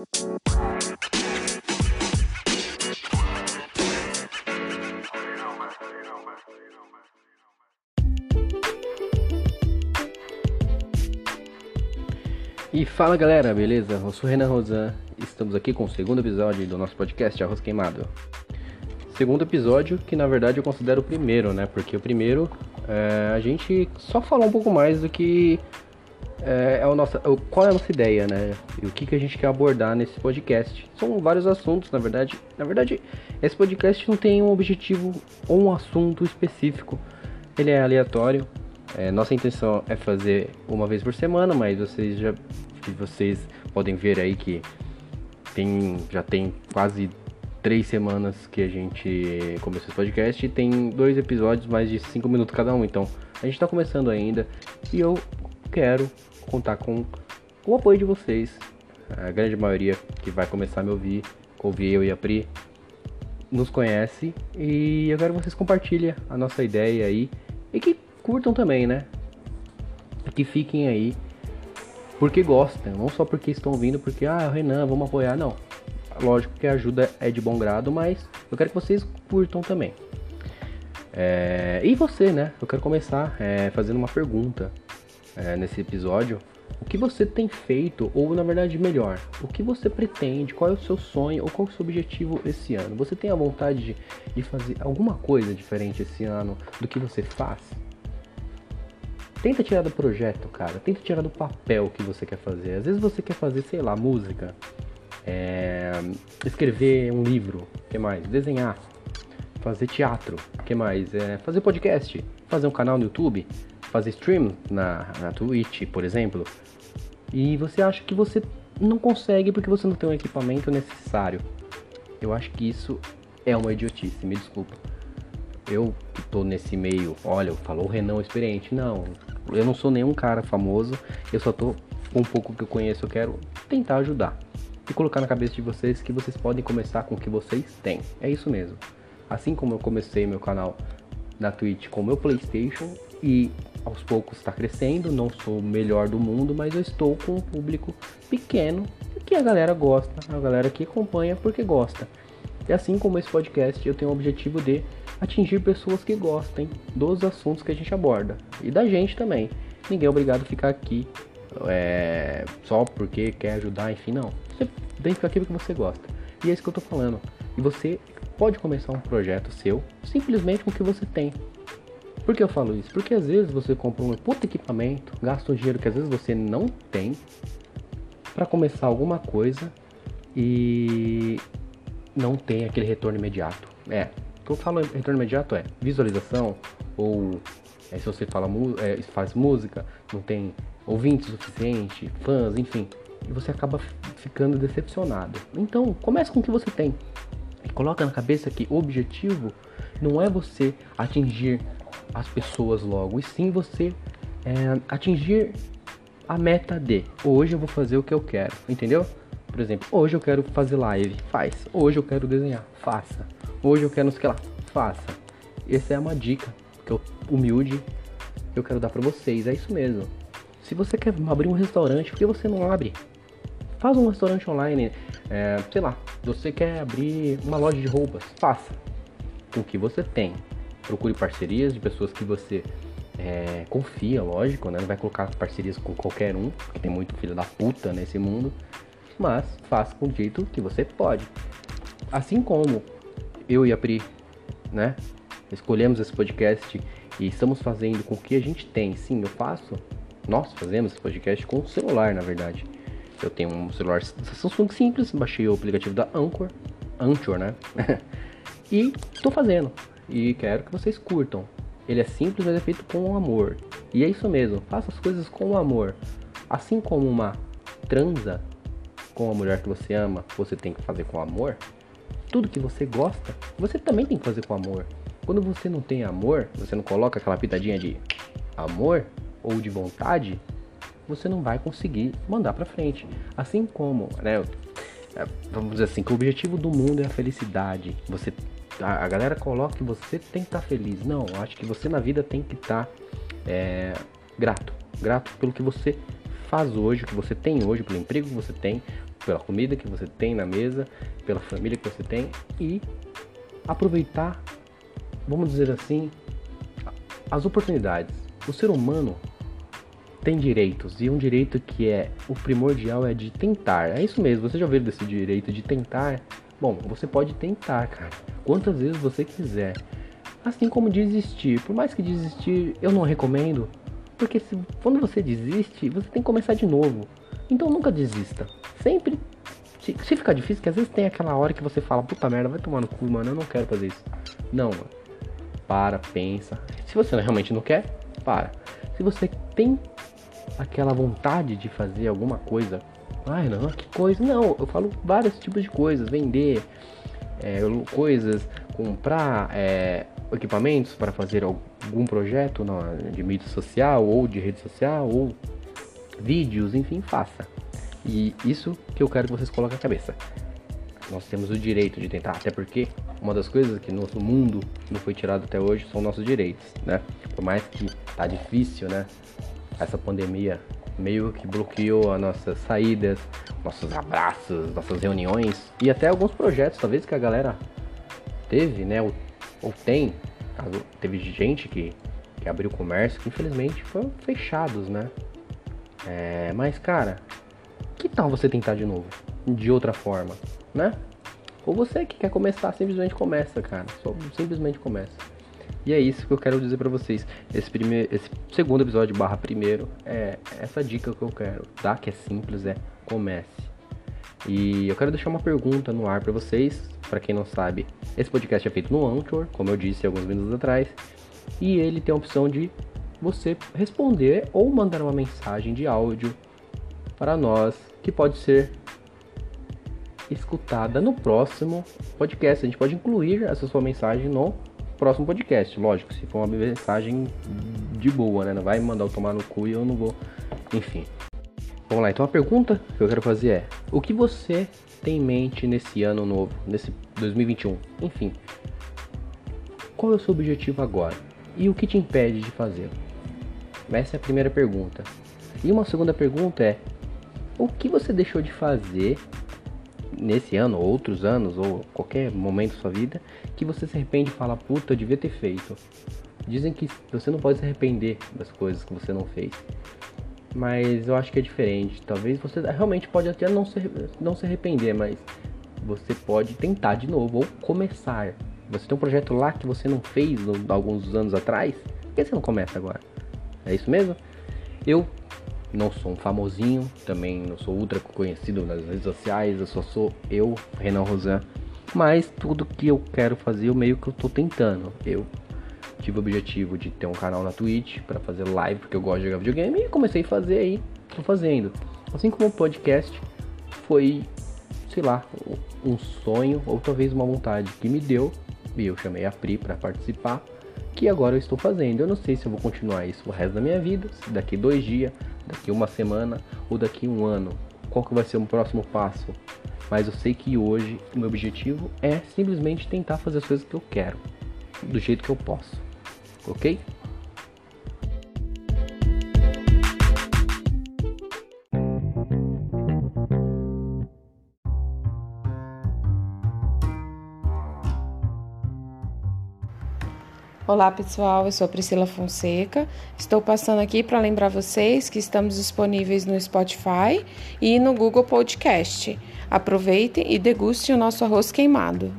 E fala galera, beleza? Eu sou Renan Rosan, estamos aqui com o segundo episódio do nosso podcast Arroz Queimado. Segundo episódio que na verdade eu considero o primeiro, né? Porque o primeiro é, a gente só falou um pouco mais do que é, é o nosso, qual é a nossa ideia, né? E o que, que a gente quer abordar nesse podcast. São vários assuntos, na verdade. Na verdade, esse podcast não tem um objetivo ou um assunto específico. Ele é aleatório, é, nossa intenção é fazer uma vez por semana, mas vocês já vocês podem ver aí que tem, já tem quase três semanas que a gente começou esse podcast e tem dois episódios mais de cinco minutos cada um. Então a gente está começando ainda e eu quero contar com o apoio de vocês. A grande maioria que vai começar a me ouvir, ouvir eu e a Pri, nos conhece e eu quero que vocês compartilhem a nossa ideia aí e que curtam também, né? Que fiquem aí porque gostam, não só porque estão vindo, porque, ah, Renan, vamos apoiar, não. Lógico que a ajuda é de bom grado, mas eu quero que vocês curtam também. É, e você, né? Eu quero começar é, fazendo uma pergunta é, nesse episódio. O que você tem feito, ou na verdade melhor, o que você pretende, qual é o seu sonho ou qual é o seu objetivo esse ano? Você tem a vontade de, de fazer alguma coisa diferente esse ano do que você faz? Tenta tirar do projeto, cara. Tenta tirar do papel que você quer fazer. Às vezes você quer fazer, sei lá, música, é... escrever um livro, que mais? Desenhar, fazer teatro, que mais? É... Fazer podcast, fazer um canal no YouTube, fazer stream na, na Twitch, por exemplo. E você acha que você não consegue porque você não tem o equipamento necessário. Eu acho que isso é uma idiotice, me desculpa. Eu que tô nesse meio, olha, falou o Renan experiente. Não, eu não sou nenhum cara famoso, eu só tô com um pouco que eu conheço, eu quero tentar ajudar. E colocar na cabeça de vocês que vocês podem começar com o que vocês têm. É isso mesmo. Assim como eu comecei meu canal na Twitch com meu PlayStation e aos poucos está crescendo, não sou o melhor do mundo, mas eu estou com um público pequeno que a galera gosta, a galera que acompanha porque gosta. E assim como esse podcast, eu tenho o objetivo de atingir pessoas que gostem dos assuntos que a gente aborda e da gente também. Ninguém é obrigado a ficar aqui é, só porque quer ajudar, enfim, não. Você tem que ficar aqui porque você gosta. E é isso que eu tô falando. E você pode começar um projeto seu simplesmente com o que você tem. Por que eu falo isso? Porque às vezes você compra um puto equipamento, gasta um dinheiro que às vezes você não tem para começar alguma coisa e não tem aquele retorno imediato. É, o que eu falo retorno imediato é visualização, ou é, se você fala, é, faz música, não tem ouvinte suficiente, fãs, enfim, e você acaba ficando decepcionado. Então, comece com o que você tem. E coloca na cabeça que o objetivo não é você atingir as pessoas logo, e sim você é, atingir a meta de hoje eu vou fazer o que eu quero, entendeu? Por exemplo, hoje eu quero fazer live, faz. Hoje eu quero desenhar, faça. Hoje eu quero não sei o que lá, faça. Essa é uma dica que eu, humilde que eu quero dar para vocês. É isso mesmo. Se você quer abrir um restaurante, por que você não abre? Faz um restaurante online. É, sei lá, você quer abrir uma loja de roupas, faça. Com o que você tem. Procure parcerias de pessoas que você é, confia, lógico, né? Não vai colocar parcerias com qualquer um, porque tem muito filho da puta nesse mundo mas faça com o jeito que você pode. Assim como eu e a Pri, né, escolhemos esse podcast e estamos fazendo com o que a gente tem. Sim, eu faço. Nós fazemos esse podcast com o celular, na verdade. Eu tenho um celular Samsung simples, baixei o aplicativo da Anchor, Anchor, né? e estou fazendo. E quero que vocês curtam. Ele é simples, mas é feito com amor. E é isso mesmo, faça as coisas com amor. Assim como uma transa com a mulher que você ama, você tem que fazer com amor. Tudo que você gosta, você também tem que fazer com amor. Quando você não tem amor, você não coloca aquela pitadinha de amor ou de vontade, você não vai conseguir mandar para frente. Assim como, né, é, vamos dizer assim, que o objetivo do mundo é a felicidade. Você a, galera coloca que você tem que estar tá feliz. Não, acho que você na vida tem que estar tá, é, grato, grato pelo que você faz hoje, o que você tem hoje, pelo emprego que você tem, pela comida que você tem na mesa, pela família que você tem e aproveitar, vamos dizer assim, as oportunidades. O ser humano tem direitos e um direito que é o primordial é de tentar. É isso mesmo, você já ouviu desse direito de tentar? Bom, você pode tentar, cara, quantas vezes você quiser. Assim como desistir. Por mais que desistir, eu não recomendo, porque se, quando você desiste, você tem que começar de novo. Então nunca desista. Sempre. Se, se ficar difícil, que às vezes tem aquela hora que você fala, puta merda, vai tomar no cu, mano, eu não quero fazer isso. Não, mano. Para, pensa. Se você realmente não quer, para. Se você tem aquela vontade de fazer alguma coisa. Ai, não, que coisa. Não, eu falo vários tipos de coisas. Vender é, coisas, comprar é, equipamentos para fazer algum projeto de mídia social ou de rede social ou vídeos, enfim, faça. E isso que eu quero que vocês coloquem na cabeça. Nós temos o direito de tentar, até porque uma das coisas que no nosso mundo não foi tirado até hoje são nossos direitos, né? Por mais que tá difícil, né? essa pandemia meio que bloqueou as nossas saídas, nossos abraços, nossas reuniões e até alguns projetos, talvez que a galera teve, né? Ou, ou tem, teve gente que, que abriu comércio que infelizmente foram fechados, né? É, mas cara, que tal você tentar de novo? De outra forma, né? Ou você que quer começar, simplesmente começa, cara. Só simplesmente começa. E é isso que eu quero dizer para vocês. Esse, primeiro, esse segundo episódio, barra primeiro, é essa dica que eu quero, tá? Que é simples, é comece. E eu quero deixar uma pergunta no ar para vocês. Para quem não sabe, esse podcast é feito no Anchor, como eu disse alguns minutos atrás. E ele tem a opção de você responder ou mandar uma mensagem de áudio para nós, que pode ser escutada no próximo podcast. A gente pode incluir essa sua mensagem no próximo podcast, lógico, se for uma mensagem de boa, né? Não vai mandar eu tomar no cu e eu não vou. Enfim. Vamos lá, então a pergunta que eu quero fazer é: o que você tem em mente nesse ano novo, nesse 2021? Enfim, qual é o seu objetivo agora? E o que te impede de fazê-lo? Essa é a primeira pergunta. E uma segunda pergunta é: o que você deixou de fazer nesse ano, ou outros anos, ou qualquer momento da sua vida, que você se arrepende e fala, puta, eu devia ter feito. Dizem que você não pode se arrepender das coisas que você não fez. Mas eu acho que é diferente. Talvez você realmente pode até não se, não se arrepender, mas você pode tentar de novo ou começar. Você tem um projeto lá que você não fez alguns anos atrás, por que você não começa agora? É isso mesmo? Eu não sou um famosinho, também não sou ultra conhecido nas redes sociais, eu só sou eu, Renan Rosan. Mas tudo que eu quero fazer, eu meio que eu tô tentando. Eu tive o objetivo de ter um canal na Twitch para fazer live, porque eu gosto de jogar videogame, e comecei a fazer aí, tô fazendo. Assim como o podcast foi, sei lá, um sonho ou talvez uma vontade que me deu, e eu chamei a Pri para participar, que agora eu estou fazendo. Eu não sei se eu vou continuar isso o resto da minha vida, se daqui dois dias daqui uma semana ou daqui um ano? Qual que vai ser o próximo passo? Mas eu sei que hoje o meu objetivo é simplesmente tentar fazer as coisas que eu quero, do jeito que eu posso. Ok? Olá pessoal, eu sou Priscila Fonseca. Estou passando aqui para lembrar vocês que estamos disponíveis no Spotify e no Google Podcast. Aproveitem e degustem o nosso arroz queimado.